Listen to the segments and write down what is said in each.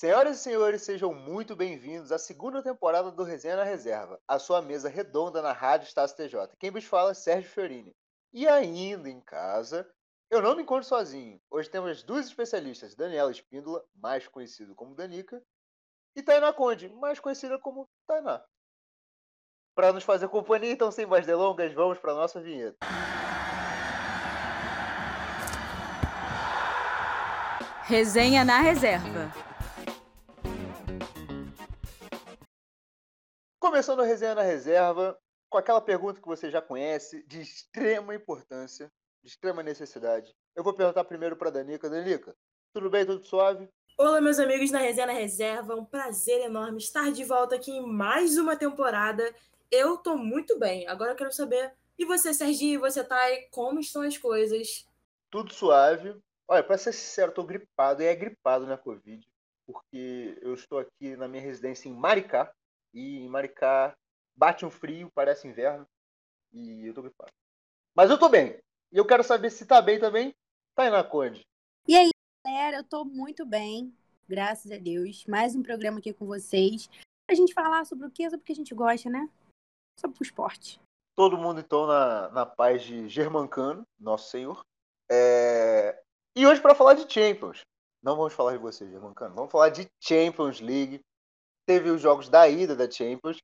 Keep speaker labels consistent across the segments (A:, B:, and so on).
A: Senhoras e senhores, sejam muito bem-vindos à segunda temporada do Resenha na Reserva, a sua mesa redonda na Rádio Estácio TJ. Quem vos fala é Sérgio Fiorini. E ainda em casa, eu não me encontro sozinho. Hoje temos duas especialistas, Daniela Espíndola, mais conhecido como Danica, e Tainá Conde, mais conhecida como Tainá. Para nos fazer companhia, então sem mais delongas, vamos para nossa vinheta.
B: Resenha na Reserva.
A: Começando a resenha na reserva, com aquela pergunta que você já conhece, de extrema importância, de extrema necessidade. Eu vou perguntar primeiro para Danica. Danica, tudo bem? Tudo suave?
C: Olá, meus amigos na Resenha na Reserva. Um prazer enorme estar de volta aqui em mais uma temporada. Eu tô muito bem. Agora eu quero saber, e você, Serginho, e você, Thay, como estão as coisas?
A: Tudo suave. Olha, para ser sincero, tô gripado, e é gripado na Covid, porque eu estou aqui na minha residência em Maricá, e em Maricá bate um frio, parece inverno. E eu tô gripado. Mas eu tô bem. E eu quero saber se tá bem também. Tainá Conde.
D: E aí, galera, eu tô muito bem. Graças a Deus. Mais um programa aqui com vocês. A gente falar sobre o quê? Sobre o que a gente gosta, né? Sobre o esporte.
A: Todo mundo, então, na, na paz de Germancano, nosso senhor. É... E hoje, para falar de Champions. Não vamos falar de você, Germancano. Vamos falar de Champions League teve os jogos da ida da Champions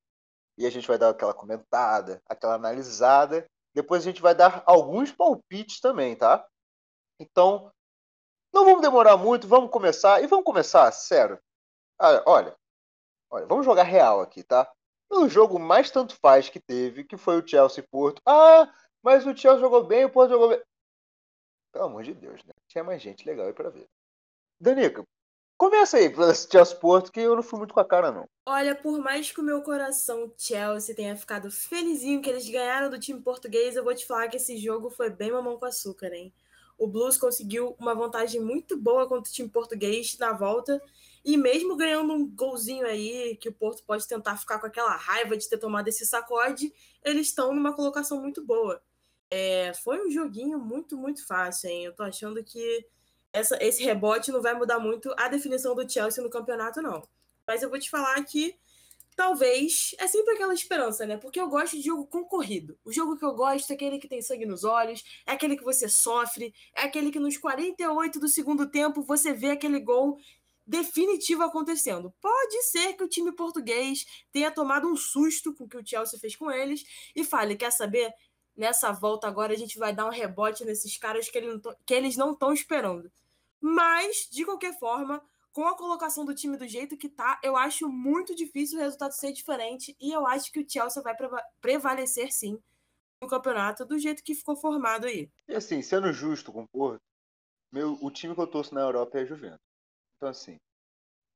A: e a gente vai dar aquela comentada, aquela analisada. Depois a gente vai dar alguns palpites também, tá? Então, não vamos demorar muito, vamos começar. E vamos começar, sério. Ah, olha, olha, vamos jogar real aqui, tá? O jogo mais tanto faz que teve, que foi o Chelsea Porto. Ah, mas o Chelsea jogou bem, o Porto jogou bem. Pelo amor de Deus, né? Tinha mais gente legal aí pra ver. Danica, Começa aí Chelsea Porto, que eu não fui muito com a cara, não.
C: Olha, por mais que o meu coração Chelsea tenha ficado felizinho que eles ganharam do time português, eu vou te falar que esse jogo foi bem mamão com açúcar, hein? O Blues conseguiu uma vantagem muito boa contra o time português na volta. E mesmo ganhando um golzinho aí, que o Porto pode tentar ficar com aquela raiva de ter tomado esse sacode, eles estão numa colocação muito boa. É, foi um joguinho muito, muito fácil, hein? Eu tô achando que essa, esse rebote não vai mudar muito a definição do Chelsea no campeonato, não. Mas eu vou te falar que talvez é sempre aquela esperança, né? Porque eu gosto de jogo concorrido. O jogo que eu gosto é aquele que tem sangue nos olhos, é aquele que você sofre, é aquele que nos 48 do segundo tempo você vê aquele gol definitivo acontecendo. Pode ser que o time português tenha tomado um susto com o que o Chelsea fez com eles e fale, quer saber? Nessa volta agora a gente vai dar um rebote nesses caras que, ele que eles não estão esperando. Mas, de qualquer forma, com a colocação do time do jeito que tá, eu acho muito difícil o resultado ser diferente e eu acho que o Chelsea vai prevalecer sim no campeonato do jeito que ficou formado aí.
A: E assim, sendo justo com o Porto, meu, o time que eu torço na Europa é a Juventus. Então assim,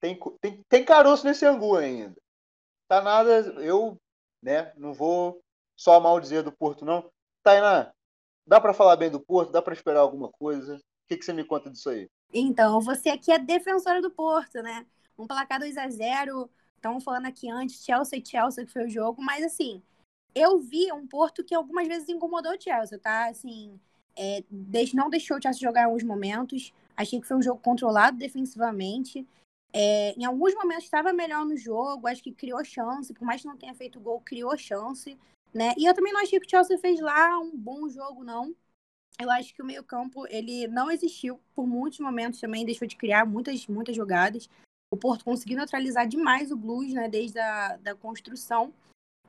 A: tem, tem, tem caroço nesse angu ainda. Tá nada, eu né, não vou só mal dizer do Porto não. Tainá, dá para falar bem do Porto? Dá para esperar alguma coisa? Que, que você me conta disso aí?
D: Então, você aqui é defensora do Porto, né? Um placar 2 a 0 Estamos falando aqui antes, Chelsea e Chelsea, que foi o jogo, mas assim, eu vi um Porto que algumas vezes incomodou o Chelsea, tá? Assim, é, não deixou o Chelsea jogar em alguns momentos. Achei que foi um jogo controlado defensivamente. É, em alguns momentos estava melhor no jogo, acho que criou chance, por mais que não tenha feito gol, criou chance, né? E eu também não achei que o Chelsea fez lá um bom jogo, não eu acho que o meio-campo ele não existiu por muitos momentos também, deixou de criar muitas, muitas jogadas. O Porto conseguiu neutralizar demais o Blues, né, desde a da construção.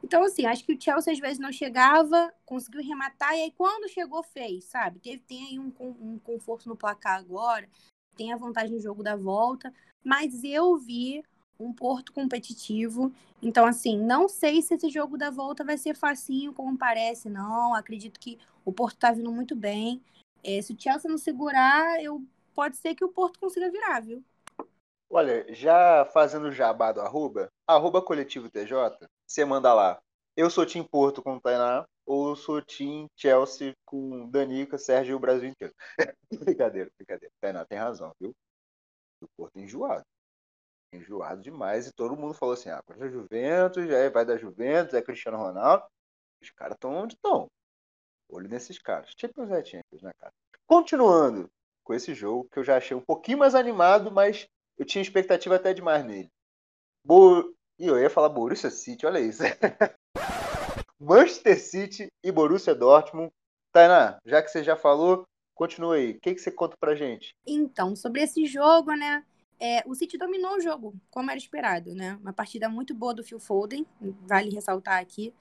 D: Então, assim, acho que o Chelsea às vezes não chegava, conseguiu rematar, e aí quando chegou, fez, sabe? Teve, tem aí um, um conforto no placar agora, tem a vantagem no jogo da volta, mas eu vi um Porto competitivo. Então, assim, não sei se esse jogo da volta vai ser facinho como parece, não. Acredito que o Porto tá vindo muito bem. É, se o Chelsea não segurar, eu pode ser que o Porto consiga virar, viu?
A: Olha, já fazendo jabá do arroba, arroba coletivo TJ, você manda lá. Eu sou Tim Porto com o Tainá, ou sou Tim Chelsea com Danica, Sérgio e o Brasil inteiro. brincadeira, brincadeira. Tainá tem razão, viu? O Porto enjoado enjoado demais e todo mundo falou assim: ah, para Juventus, já é, vai da Juventus, é Cristiano Ronaldo. Os caras estão onde estão. Olho nesses caras. Champions é Champions, né, cara? Continuando com esse jogo, que eu já achei um pouquinho mais animado, mas eu tinha expectativa até demais nele. Bo... Ih, eu ia falar Borussia City, olha isso. Manchester City e Borussia Dortmund. Tainá, já que você já falou, continua aí. O que, que você conta pra gente?
D: Então, sobre esse jogo, né? É, o City dominou o jogo, como era esperado, né? Uma partida muito boa do Phil Foden, vale ressaltar aqui.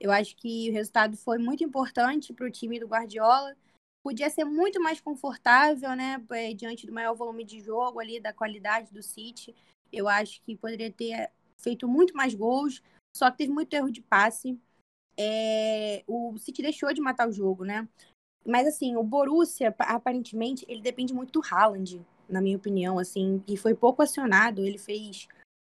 D: Eu acho que o resultado foi muito importante para o time do Guardiola. Podia ser muito mais confortável, né? É, diante do maior volume de jogo ali, da qualidade do City. Eu acho que poderia ter feito muito mais gols, só que teve muito erro de passe. É, o City deixou de matar o jogo, né? Mas assim, o Borussia, aparentemente, ele depende muito do Haaland, na minha opinião, assim, e foi pouco acionado, ele fez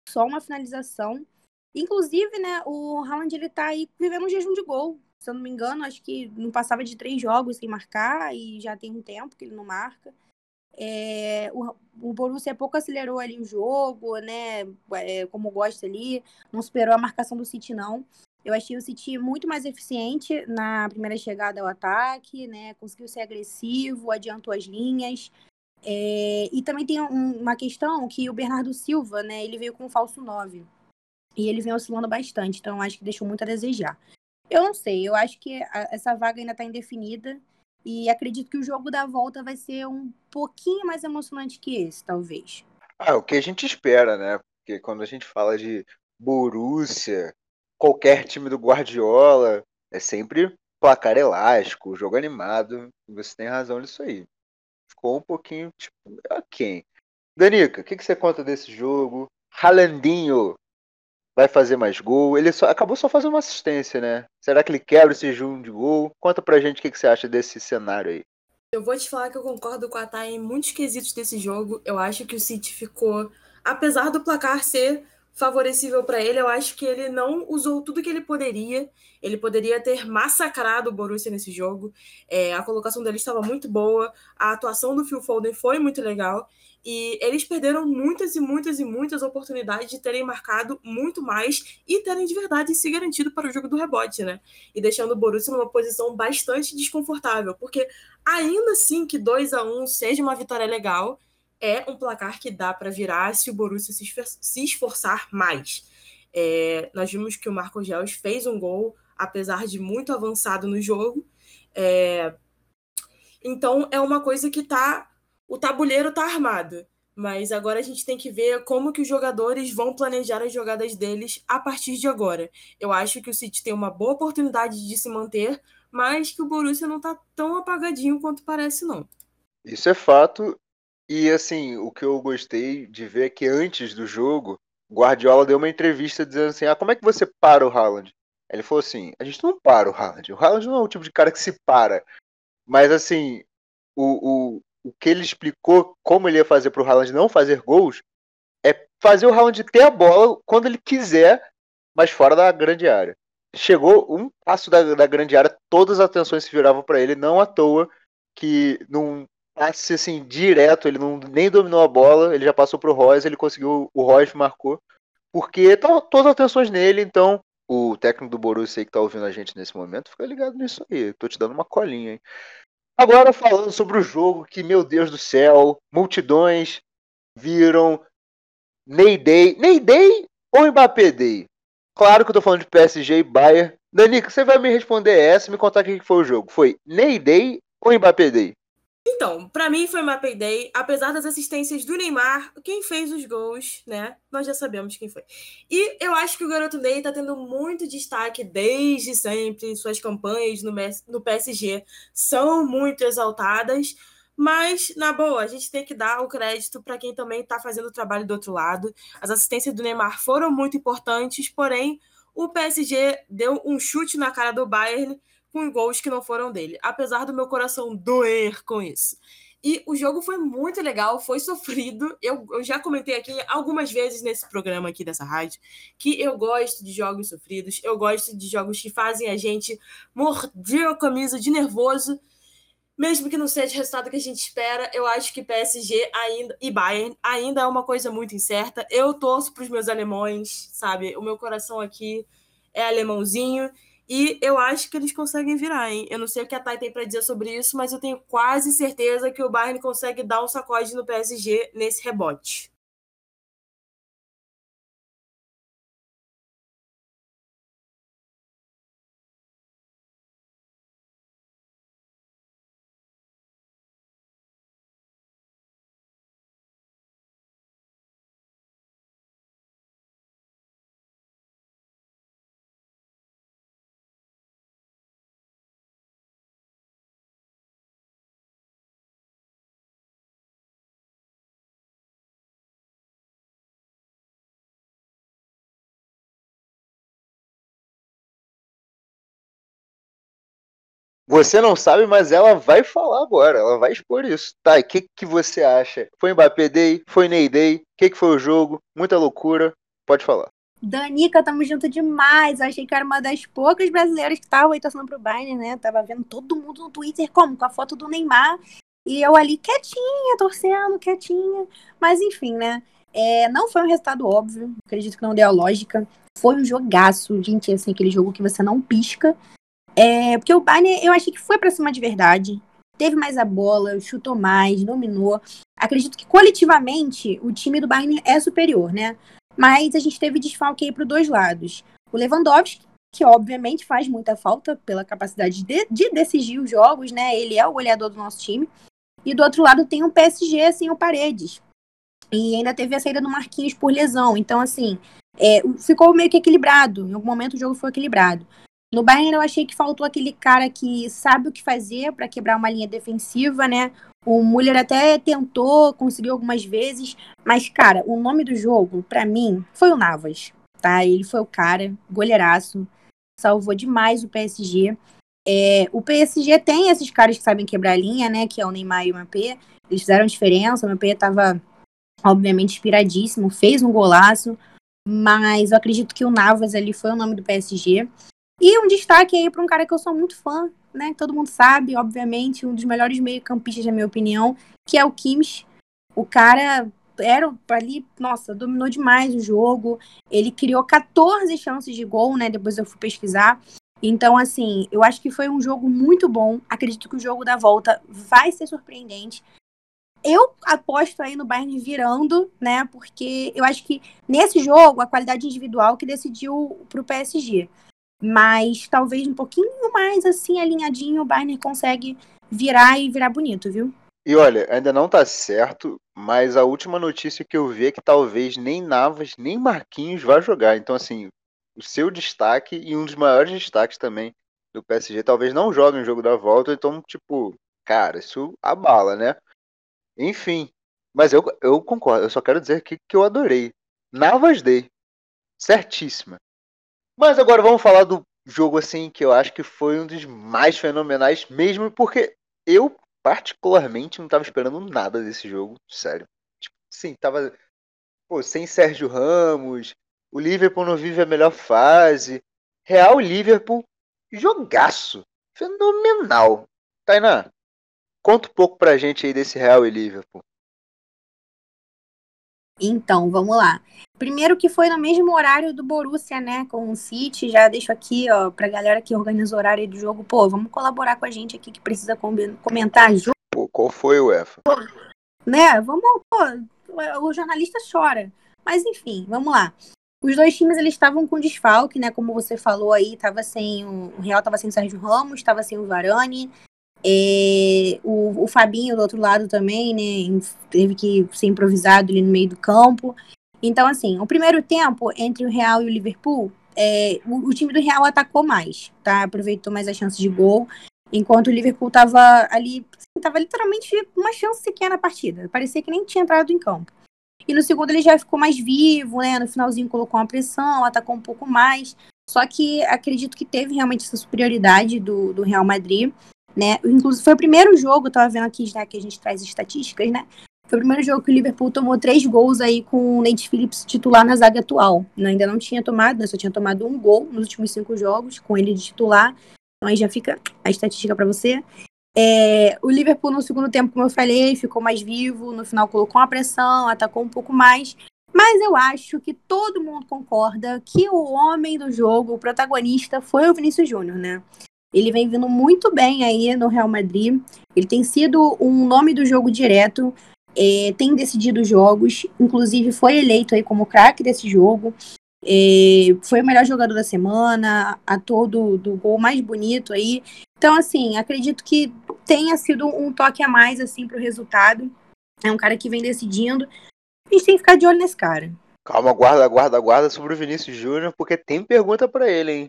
D: só uma finalização. Inclusive, né, o Haaland, ele tá aí vivendo um jejum de gol. Se eu não me engano, acho que não passava de três jogos sem marcar, e já tem um tempo que ele não marca. É, o, o Borussia pouco acelerou ali o jogo, né? É, como gosta ali, não superou a marcação do City, não. Eu achei o City muito mais eficiente na primeira chegada ao ataque, né? Conseguiu ser agressivo, adiantou as linhas. É, e também tem um, uma questão que o Bernardo Silva, né? Ele veio com um falso 9. E ele vem oscilando bastante, então acho que deixou muito a desejar. Eu não sei, eu acho que a, essa vaga ainda está indefinida. E acredito que o jogo da volta vai ser um pouquinho mais emocionante que esse, talvez.
A: Ah, o que a gente espera, né? Porque quando a gente fala de Borussia, qualquer time do Guardiola, é sempre placar elástico, jogo animado. Você tem razão nisso aí. Ficou um pouquinho, tipo, ok. Danica, o que, que você conta desse jogo? Ralandinho vai fazer mais gol. Ele só, acabou só fazendo uma assistência, né? Será que ele quebra esse jejum de gol? Conta pra gente o que, que você acha desse cenário aí.
C: Eu vou te falar que eu concordo com a Thay em muitos quesitos desse jogo. Eu acho que o City ficou, apesar do placar ser favorecível para ele, eu acho que ele não usou tudo que ele poderia. Ele poderia ter massacrado o Borussia nesse jogo. É, a colocação dele estava muito boa, a atuação do Phil Foden foi muito legal. E eles perderam muitas e muitas e muitas oportunidades de terem marcado muito mais e terem de verdade se garantido para o jogo do rebote, né? E deixando o Borussia numa posição bastante desconfortável, porque ainda assim que 2 a 1 seja uma vitória legal, é um placar que dá para virar se o Borussia se esforçar mais. É, nós vimos que o Marco Gels fez um gol, apesar de muito avançado no jogo. É, então é uma coisa que está o tabuleiro está armado, mas agora a gente tem que ver como que os jogadores vão planejar as jogadas deles a partir de agora. Eu acho que o City tem uma boa oportunidade de se manter, mas que o Borussia não está tão apagadinho quanto parece não.
A: Isso é fato. E assim, o que eu gostei de ver é que antes do jogo, Guardiola deu uma entrevista dizendo assim: "Ah, como é que você para o Haaland?" Ele falou assim: "A gente não para o Haaland. O Haaland não é o tipo de cara que se para. Mas assim, o, o, o que ele explicou como ele ia fazer para o Haaland não fazer gols é fazer o Haaland ter a bola quando ele quiser, mas fora da grande área. Chegou um passo da, da grande área, todas as atenções se viravam para ele, não à toa que num passe assim direto, ele não nem dominou a bola, ele já passou para o Royce, ele conseguiu, o Royce marcou, porque tá todas as atenções nele, então o técnico do Borussia aí que tá ouvindo a gente nesse momento, fica ligado nisso aí. Tô te dando uma colinha, hein? Agora falando sobre o jogo que, meu Deus do céu, multidões viram Ney Day. Ney Day ou Mbappé Day? Claro que eu tô falando de PSG e Bayern. Danica, você vai me responder essa e me contar o que foi o jogo. Foi Ney Day ou Mbappé Day?
C: Então, para mim foi uma payday, apesar das assistências do Neymar, quem fez os gols, né? Nós já sabemos quem foi. E eu acho que o garoto Ney tá tendo muito destaque desde sempre, suas campanhas no, PSG são muito exaltadas, mas na boa, a gente tem que dar o crédito para quem também tá fazendo o trabalho do outro lado. As assistências do Neymar foram muito importantes, porém o PSG deu um chute na cara do Bayern com gols que não foram dele, apesar do meu coração doer com isso. E o jogo foi muito legal, foi sofrido. Eu, eu, já comentei aqui algumas vezes nesse programa aqui dessa rádio que eu gosto de jogos sofridos, eu gosto de jogos que fazem a gente morder a camisa de nervoso, mesmo que não seja o resultado que a gente espera. Eu acho que PSG ainda e Bayern ainda é uma coisa muito incerta. Eu torço para os meus alemães, sabe? O meu coração aqui é alemãozinho e eu acho que eles conseguem virar, hein? Eu não sei o que a Thay tem para dizer sobre isso, mas eu tenho quase certeza que o Bayern consegue dar um sacode no PSG nesse rebote.
A: Você não sabe, mas ela vai falar agora, ela vai expor isso. Tá, e o que, que você acha? Foi Mbappé Day? Foi Ney Day? O que, que foi o jogo? Muita loucura? Pode falar.
D: Danica, tamo junto demais. Achei que era uma das poucas brasileiras que estavam aí torcendo pro Bayern, né? Tava vendo todo mundo no Twitter como? Com a foto do Neymar. E eu ali quietinha, torcendo, quietinha. Mas enfim, né? É, não foi um resultado óbvio. Acredito que não deu a lógica. Foi um jogaço, gente. Assim, aquele jogo que você não pisca. É, porque o Bayern, eu achei que foi pra cima de verdade. Teve mais a bola, chutou mais, dominou. Acredito que coletivamente o time do Bayern é superior, né? Mas a gente teve desfalque aí para dois lados. O Lewandowski, que obviamente faz muita falta pela capacidade de, de decidir os jogos, né? Ele é o goleador do nosso time. E do outro lado tem o PSG sem o Paredes. E ainda teve a saída do Marquinhos por lesão. Então, assim, é, ficou meio que equilibrado. Em algum momento o jogo foi equilibrado. No Bayern eu achei que faltou aquele cara que sabe o que fazer para quebrar uma linha defensiva, né? O Muller até tentou, conseguiu algumas vezes, mas, cara, o nome do jogo, para mim, foi o Navas, tá? Ele foi o cara, goleiraço, salvou demais o PSG. É, o PSG tem esses caras que sabem quebrar a linha, né? Que é o Neymar e o Mbappé. Eles fizeram diferença, o Mbappé tava, obviamente, inspiradíssimo, fez um golaço, mas eu acredito que o Navas ali foi o nome do PSG. E um destaque aí para um cara que eu sou muito fã, né? Todo mundo sabe, obviamente, um dos melhores meio-campistas, na minha opinião, que é o Kimmich. O cara era ali, nossa, dominou demais o jogo. Ele criou 14 chances de gol, né? Depois eu fui pesquisar. Então, assim, eu acho que foi um jogo muito bom. Acredito que o jogo da volta vai ser surpreendente. Eu aposto aí no Bayern virando, né? Porque eu acho que nesse jogo a qualidade individual que decidiu para o PSG. Mas talvez um pouquinho mais assim alinhadinho o Bayern consegue virar e virar bonito, viu?
A: E olha, ainda não tá certo, mas a última notícia que eu vi é que talvez nem Navas nem Marquinhos vá jogar. Então, assim, o seu destaque e um dos maiores destaques também do PSG talvez não jogue no jogo da volta. Então, tipo, cara, isso abala, né? Enfim, mas eu, eu concordo. Eu só quero dizer que, que eu adorei. Navas Day. Certíssima. Mas agora vamos falar do jogo assim que eu acho que foi um dos mais fenomenais mesmo porque eu particularmente não estava esperando nada desse jogo, sério. Tipo, sim, tava pô, sem Sérgio Ramos, o Liverpool não vive a melhor fase. Real Liverpool, jogaço, fenomenal. Tainá, conta um pouco pra gente aí desse Real e Liverpool.
D: Então, vamos lá. Primeiro que foi no mesmo horário do Borussia, né, com o City. Já deixo aqui, ó, pra galera que organiza o horário do jogo. Pô, vamos colaborar com a gente aqui que precisa comentar junto.
A: Pô, qual foi o EFA?
D: Né, vamos, pô, o jornalista chora. Mas enfim, vamos lá. Os dois times eles estavam com desfalque, né? Como você falou aí, tava sem o, o Real tava sem o Sérgio Ramos, tava sem o Varane, é, o, o Fabinho do outro lado também, né? Teve que ser improvisado ali no meio do campo. Então, assim, o primeiro tempo entre o Real e o Liverpool, é, o, o, time do Real atacou mais, tá? Aproveitou mais a chance de gol, enquanto o Liverpool tava ali, assim, tava literalmente uma chance sequer na partida. Parecia que nem tinha entrado em campo. E no segundo ele já ficou mais vivo, né? No finalzinho colocou uma pressão, atacou um pouco mais. Só que acredito que teve realmente essa superioridade do, do Real Madrid né? Inclusive, foi o primeiro jogo, tava vendo aqui já que a gente traz estatísticas, né? Foi o primeiro jogo que o Liverpool tomou três gols aí com o Nate Phillips titular na zaga atual. Né? Ainda não tinha tomado, né? só tinha tomado um gol nos últimos cinco jogos com ele de titular. Então aí já fica a estatística para você. É, o Liverpool no segundo tempo, como eu falei, ficou mais vivo, no final colocou uma pressão, atacou um pouco mais. Mas eu acho que todo mundo concorda que o homem do jogo, o protagonista, foi o Vinícius Júnior, né? Ele vem vindo muito bem aí no Real Madrid. Ele tem sido um nome do jogo direto, é, tem decidido jogos, inclusive foi eleito aí como craque desse jogo. É, foi o melhor jogador da semana, ator do, do gol mais bonito aí. Então, assim, acredito que tenha sido um toque a mais assim para o resultado. É um cara que vem decidindo. A gente tem que ficar de olho nesse cara.
A: Calma, guarda, guarda, guarda sobre o Vinícius Júnior, porque tem pergunta para ele, hein?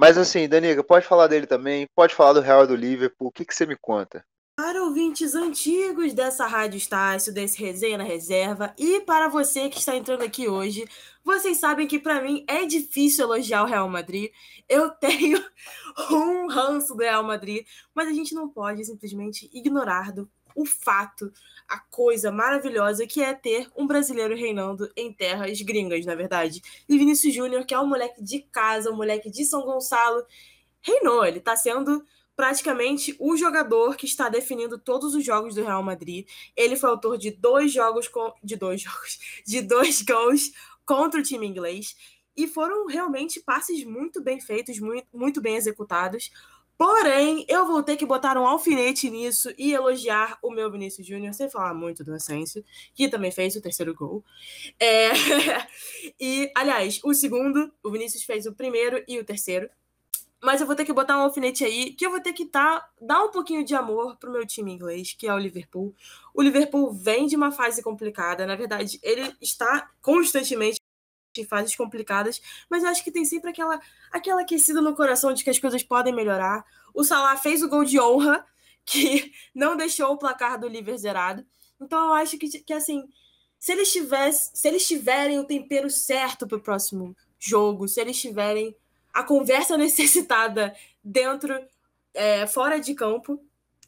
A: Mas assim, Daniga, pode falar dele também, pode falar do Real do Liverpool, o que, que você me conta?
C: Para ouvintes antigos dessa Rádio Estácio, desse Resenha na Reserva, e para você que está entrando aqui hoje, vocês sabem que para mim é difícil elogiar o Real Madrid. Eu tenho um ranço do Real Madrid, mas a gente não pode simplesmente ignorar do, o fato, a coisa maravilhosa que é ter um brasileiro reinando em terras gringas, na verdade. E Vinícius Júnior, que é um moleque de casa, um moleque de São Gonçalo, reinou. Ele está sendo praticamente o jogador que está definindo todos os jogos do Real Madrid. Ele foi autor de dois jogos com, de dois jogos, de dois gols contra o time inglês e foram realmente passes muito bem feitos, muito bem executados. Porém, eu vou ter que botar um alfinete nisso e elogiar o meu Vinícius Júnior, sem falar muito do Ascenso, que também fez o terceiro gol. É... e, aliás, o segundo, o Vinícius fez o primeiro e o terceiro. Mas eu vou ter que botar um alfinete aí, que eu vou ter que tá, dar um pouquinho de amor pro meu time inglês, que é o Liverpool. O Liverpool vem de uma fase complicada, na verdade, ele está constantemente em fases complicadas, mas acho que tem sempre aquela, aquela aquecida no coração de que as coisas podem melhorar. O Salah fez o gol de honra, que não deixou o placar do Liverpool zerado. Então eu acho que, que assim, se eles, tivessem, se eles tiverem o tempero certo para o próximo jogo, se eles tiverem a conversa necessitada dentro, é, fora de campo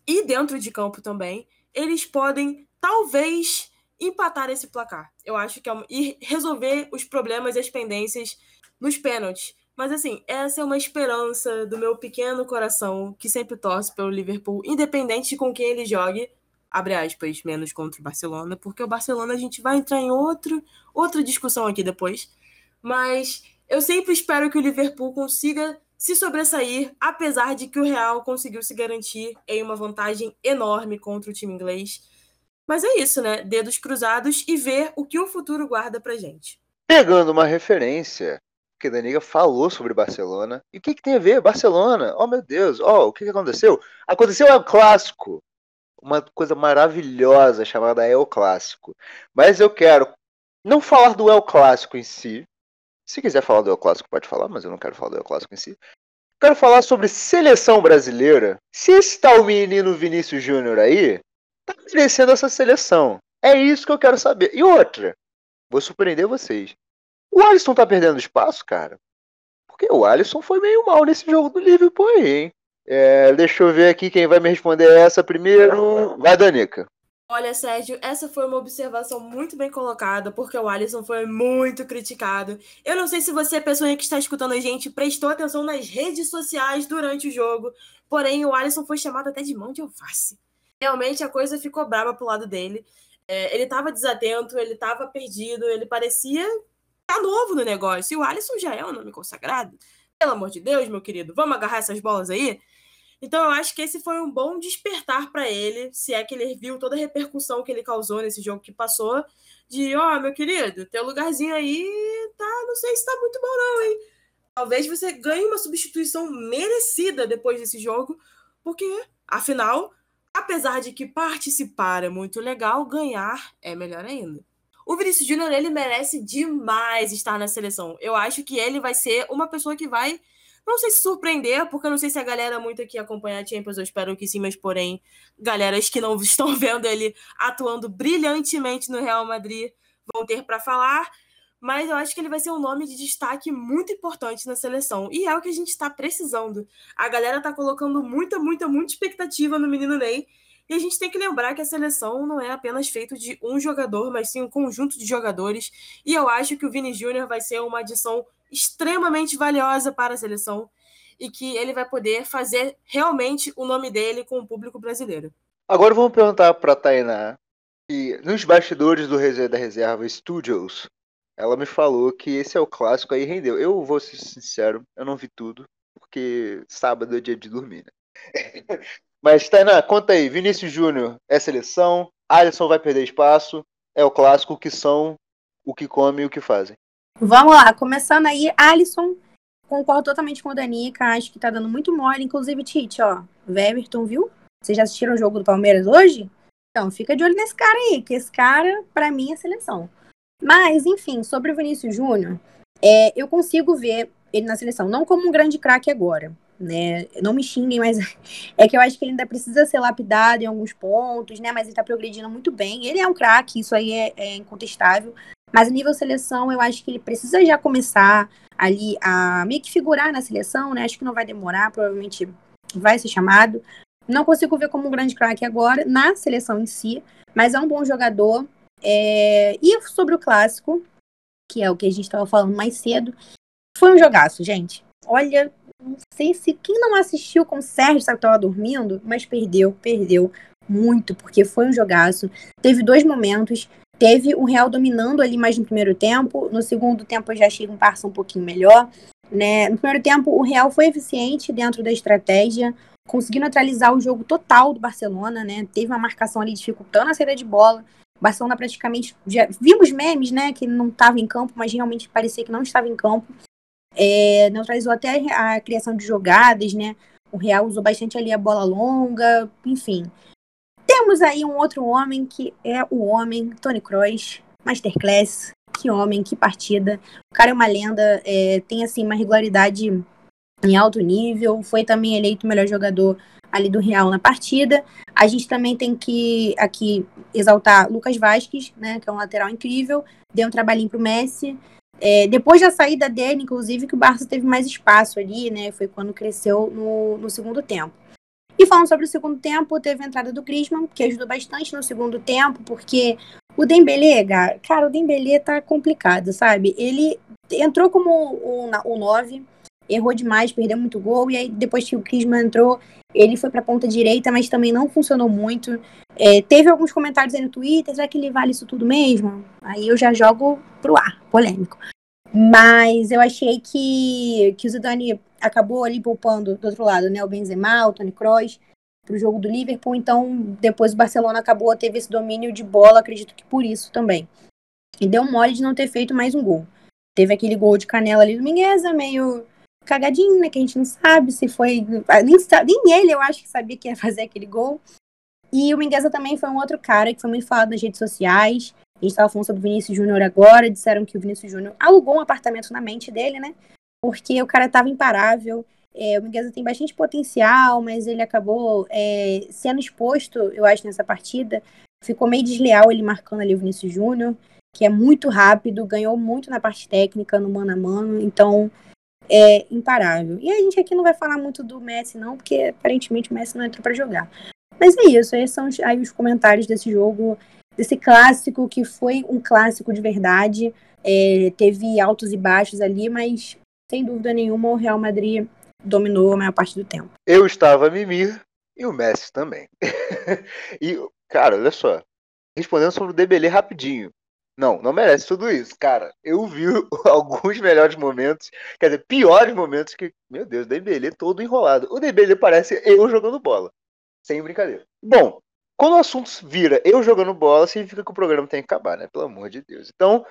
C: e dentro de campo também, eles podem talvez empatar esse placar. Eu acho que é uma, e resolver os problemas e as pendências nos pênaltis. Mas assim, essa é uma esperança do meu pequeno coração que sempre torce pelo Liverpool, independente de com quem ele jogue, abre aspas, menos contra o Barcelona, porque o Barcelona a gente vai entrar em outro, outra discussão aqui depois. Mas eu sempre espero que o Liverpool consiga se sobressair, apesar de que o Real conseguiu se garantir em uma vantagem enorme contra o time inglês. Mas é isso, né? Dedos cruzados e ver o que o futuro guarda pra gente.
A: Pegando uma referência, que a Daniga falou sobre Barcelona. E o que, que tem a ver? Barcelona? Oh, meu Deus. Oh, o que, que aconteceu? Aconteceu é o clássico. Uma coisa maravilhosa chamada El Clássico. Mas eu quero não falar do El Clássico em si, se quiser falar do El Clássico, pode falar, mas eu não quero falar do El Clássico em si. Quero falar sobre seleção brasileira. Se esse tal menino Vinícius Júnior aí, tá merecendo essa seleção. É isso que eu quero saber. E outra, vou surpreender vocês. O Alisson tá perdendo espaço, cara? Porque o Alisson foi meio mal nesse jogo do Liverpool aí, hein? É, deixa eu ver aqui quem vai me responder essa primeiro. Vai, Danica.
C: Olha, Sérgio, essa foi uma observação muito bem colocada, porque o Alisson foi muito criticado. Eu não sei se você, pessoa que está escutando a gente, prestou atenção nas redes sociais durante o jogo, porém o Alisson foi chamado até de mão de alface. Realmente a coisa ficou brava pro lado dele. É, ele estava desatento, ele estava perdido, ele parecia tá novo no negócio. E o Alisson já é um nome consagrado. Pelo amor de Deus, meu querido, vamos agarrar essas bolas aí? Então eu acho que esse foi um bom despertar para ele, se é que ele viu toda a repercussão que ele causou nesse jogo que passou, de, ó, oh, meu querido, teu lugarzinho aí tá, não sei se tá muito bom não, hein? Talvez você ganhe uma substituição merecida depois desse jogo, porque, afinal, apesar de que participar é muito legal, ganhar é melhor ainda. O Vinícius Júnior, ele merece demais estar na seleção. Eu acho que ele vai ser uma pessoa que vai não sei se surpreender, porque eu não sei se a galera muito aqui acompanha a Champions, eu espero que sim, mas porém, galeras que não estão vendo ele atuando brilhantemente no Real Madrid vão ter para falar. Mas eu acho que ele vai ser um nome de destaque muito importante na seleção. E é o que a gente está precisando. A galera está colocando muita, muita, muita expectativa no menino Ney. E a gente tem que lembrar que a seleção não é apenas feito de um jogador, mas sim um conjunto de jogadores. E eu acho que o Vini Júnior vai ser uma adição extremamente valiosa para a seleção e que ele vai poder fazer realmente o nome dele com o público brasileiro.
A: Agora vamos perguntar para a Tainá e nos bastidores do da Reserva Studios, ela me falou que esse é o clássico aí rendeu. Eu vou ser sincero, eu não vi tudo, porque sábado é dia de dormir, né? Mas, Tainá, conta aí, Vinícius Júnior é seleção, Alisson vai perder espaço, é o clássico, o que são, o que come e o que fazem.
D: Vamos lá, começando aí, Alisson, concordo totalmente com a Danica, acho que tá dando muito mole, inclusive, Tite, ó, Weberton, viu? Vocês já assistiram o jogo do Palmeiras hoje? Então, fica de olho nesse cara aí, que esse cara, para mim, é seleção. Mas, enfim, sobre o Vinícius Júnior, é, eu consigo ver ele na seleção, não como um grande craque agora, né? Não me xinguem, mas é que eu acho que ele ainda precisa ser lapidado em alguns pontos, né? Mas ele tá progredindo muito bem. Ele é um craque, isso aí é, é incontestável. Mas a nível seleção, eu acho que ele precisa já começar ali a meio que figurar na seleção, né? Acho que não vai demorar, provavelmente vai ser chamado. Não consigo ver como um grande craque agora na seleção em si, mas é um bom jogador. É... E sobre o clássico, que é o que a gente estava falando mais cedo, foi um jogaço, gente. Olha, não sei se quem não assistiu com o Sérgio sabe que estava dormindo, mas perdeu, perdeu muito, porque foi um jogaço. Teve dois momentos. Teve o Real dominando ali mais no primeiro tempo. No segundo tempo eu já achei um Barça um pouquinho melhor. Né? No primeiro tempo, o Real foi eficiente dentro da estratégia, conseguiu neutralizar o jogo total do Barcelona, né? Teve uma marcação ali dificultando a saída de bola. Barcelona praticamente. Já, vimos memes, né? Que não estava em campo, mas realmente parecia que não estava em campo. É, neutralizou até a criação de jogadas, né? O Real usou bastante ali a bola longa, enfim. Temos aí um outro homem que é o homem, Tony Kroos, Masterclass, que homem, que partida. O cara é uma lenda, é, tem assim uma regularidade em alto nível. Foi também eleito o melhor jogador ali do Real na partida. A gente também tem que aqui exaltar Lucas Vasquez, né, que é um lateral incrível, deu um trabalhinho pro Messi. É, depois da saída dele, inclusive, que o Barça teve mais espaço ali, né? Foi quando cresceu no, no segundo tempo. E falando sobre o segundo tempo, teve a entrada do Griezmann, que ajudou bastante no segundo tempo, porque o Dembélé, cara, o Dembélé tá complicado, sabe? Ele entrou como o, o 9, errou demais, perdeu muito gol, e aí depois que o Griezmann entrou, ele foi pra ponta direita, mas também não funcionou muito. É, teve alguns comentários aí no Twitter, será que ele vale isso tudo mesmo? Aí eu já jogo pro ar, polêmico. Mas eu achei que, que o Zidane acabou ali poupando do outro lado, né? O Benzema, o Tony Kroos para o jogo do Liverpool. Então, depois o Barcelona acabou, teve esse domínio de bola, acredito que por isso também. E deu mole de não ter feito mais um gol. Teve aquele gol de canela ali do Mingueza, meio cagadinho, né? Que a gente não sabe se foi. Nem, nem ele, eu acho que sabia que ia fazer aquele gol. E o Mingueza também foi um outro cara que foi muito falado nas redes sociais. A gente estava falando sobre o Vinícius Júnior agora, disseram que o Vinícius Júnior alugou um apartamento na mente dele, né? Porque o cara estava imparável. É, o Miguel tem bastante potencial, mas ele acabou é, sendo exposto, eu acho, nessa partida. Ficou meio desleal ele marcando ali o Vinícius Júnior, que é muito rápido, ganhou muito na parte técnica, no mano a mano, então é imparável. E a gente aqui não vai falar muito do Messi, não, porque aparentemente o Messi não entrou para jogar. Mas é isso, esses são aí os comentários desse jogo desse clássico que foi um clássico de verdade. É, teve altos e baixos ali, mas sem dúvida nenhuma o Real Madrid dominou a maior parte do tempo.
A: Eu estava a mimir e o Messi também. e, cara, olha só. Respondendo sobre o Debele rapidinho. Não, não merece tudo isso. Cara, eu vi alguns melhores momentos, quer dizer, piores momentos que, meu Deus, o Dembele todo enrolado. O Dembele parece eu jogando bola. Sem brincadeira. Bom, quando o assunto vira eu jogando bola, significa que o programa tem que acabar, né? Pelo amor de Deus. Então,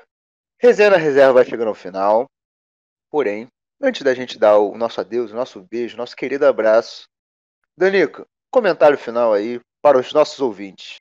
A: resenha na reserva vai chegando ao final. Porém, antes da gente dar o nosso adeus, o nosso beijo, nosso querido abraço, Danico, comentário final aí para os nossos ouvintes.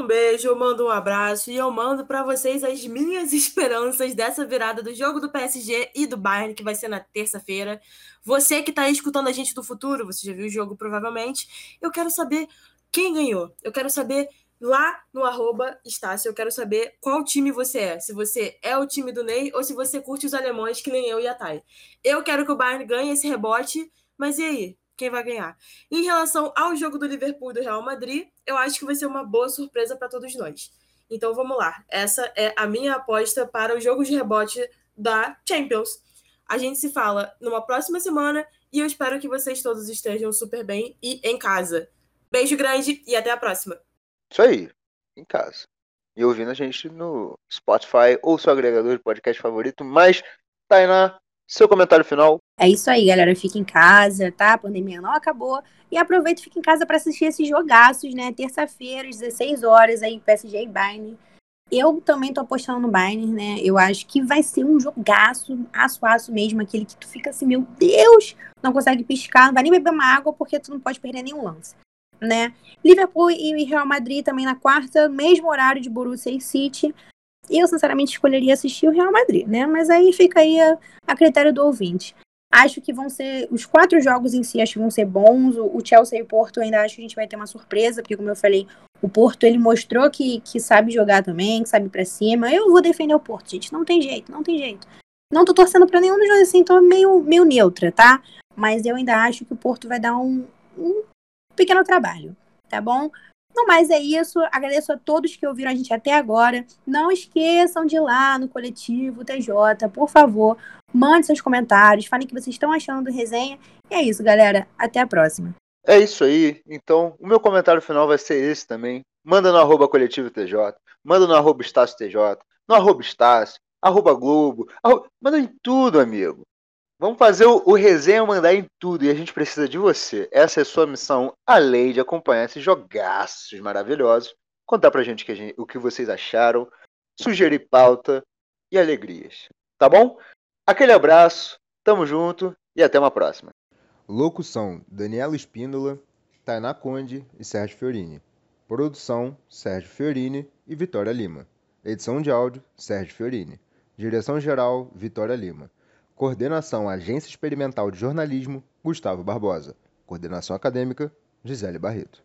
C: Um beijo, eu mando um abraço e eu mando para vocês as minhas esperanças dessa virada do jogo do PSG e do Bayern, que vai ser na terça-feira. Você que está escutando a gente do futuro, você já viu o jogo provavelmente. Eu quero saber quem ganhou? Eu quero saber lá no arroba eu quero saber qual time você é. Se você é o time do Ney ou se você curte os alemães, que nem eu e a Thay. Eu quero que o Bayern ganhe esse rebote, mas e aí? Quem vai ganhar? Em relação ao jogo do Liverpool e do Real Madrid, eu acho que vai ser uma boa surpresa para todos nós. Então vamos lá. Essa é a minha aposta para o jogo de rebote da Champions. A gente se fala numa próxima semana e eu espero que vocês todos estejam super bem e em casa. Beijo grande e até a próxima.
A: Isso aí, em casa. E ouvindo a gente no Spotify ou seu agregador de podcast favorito. Mas, Tainá, seu comentário final.
D: É isso aí, galera. Fica em casa, tá? A pandemia não acabou. E aproveita e fica em casa para assistir esses jogaços, né? Terça-feira, às 16 horas, aí, PSG e Bayern. Eu também tô apostando no Bayern, né? Eu acho que vai ser um jogaço, aço, aço mesmo, aquele que tu fica assim, meu Deus, não consegue piscar, não vai nem beber uma água porque tu não pode perder nenhum lance né? Liverpool e Real Madrid também na quarta, mesmo horário de Borussia e City. Eu, sinceramente, escolheria assistir o Real Madrid, né? Mas aí fica aí a, a critério do ouvinte. Acho que vão ser. Os quatro jogos em si acho que vão ser bons. O, o Chelsea e o Porto ainda acho que a gente vai ter uma surpresa, porque, como eu falei, o Porto ele mostrou que, que sabe jogar também, que sabe pra cima. Eu vou defender o Porto, gente. Não tem jeito, não tem jeito. Não tô torcendo pra nenhum dos dois assim, tô meio, meio neutra, tá? Mas eu ainda acho que o Porto vai dar um, um pequeno trabalho, tá bom? No mais é isso. Agradeço a todos que ouviram a gente até agora. Não esqueçam de ir lá no coletivo TJ, por favor. Mande seus comentários, falem o que vocês estão achando do resenha. E é isso, galera. Até a próxima.
A: É isso aí. Então, o meu comentário final vai ser esse também. Manda no arroba coletivo TJ, manda no arroba Estácio TJ, no arroba Estácio, arroba Globo, arroba... manda em tudo, amigo. Vamos fazer o, o resenha mandar em tudo e a gente precisa de você. Essa é sua missão, além de acompanhar esses jogaços maravilhosos. Contar pra gente, que gente o que vocês acharam, sugerir pauta e alegrias. Tá bom? Aquele abraço, tamo junto e até uma próxima.
E: Locução: Daniela Espíndola, Tainá Conde e Sérgio Fiorini. Produção: Sérgio Fiorini e Vitória Lima. Edição de áudio: Sérgio Fiorini. Direção-geral: Vitória Lima. Coordenação Agência Experimental de Jornalismo, Gustavo Barbosa. Coordenação acadêmica, Gisele Barreto.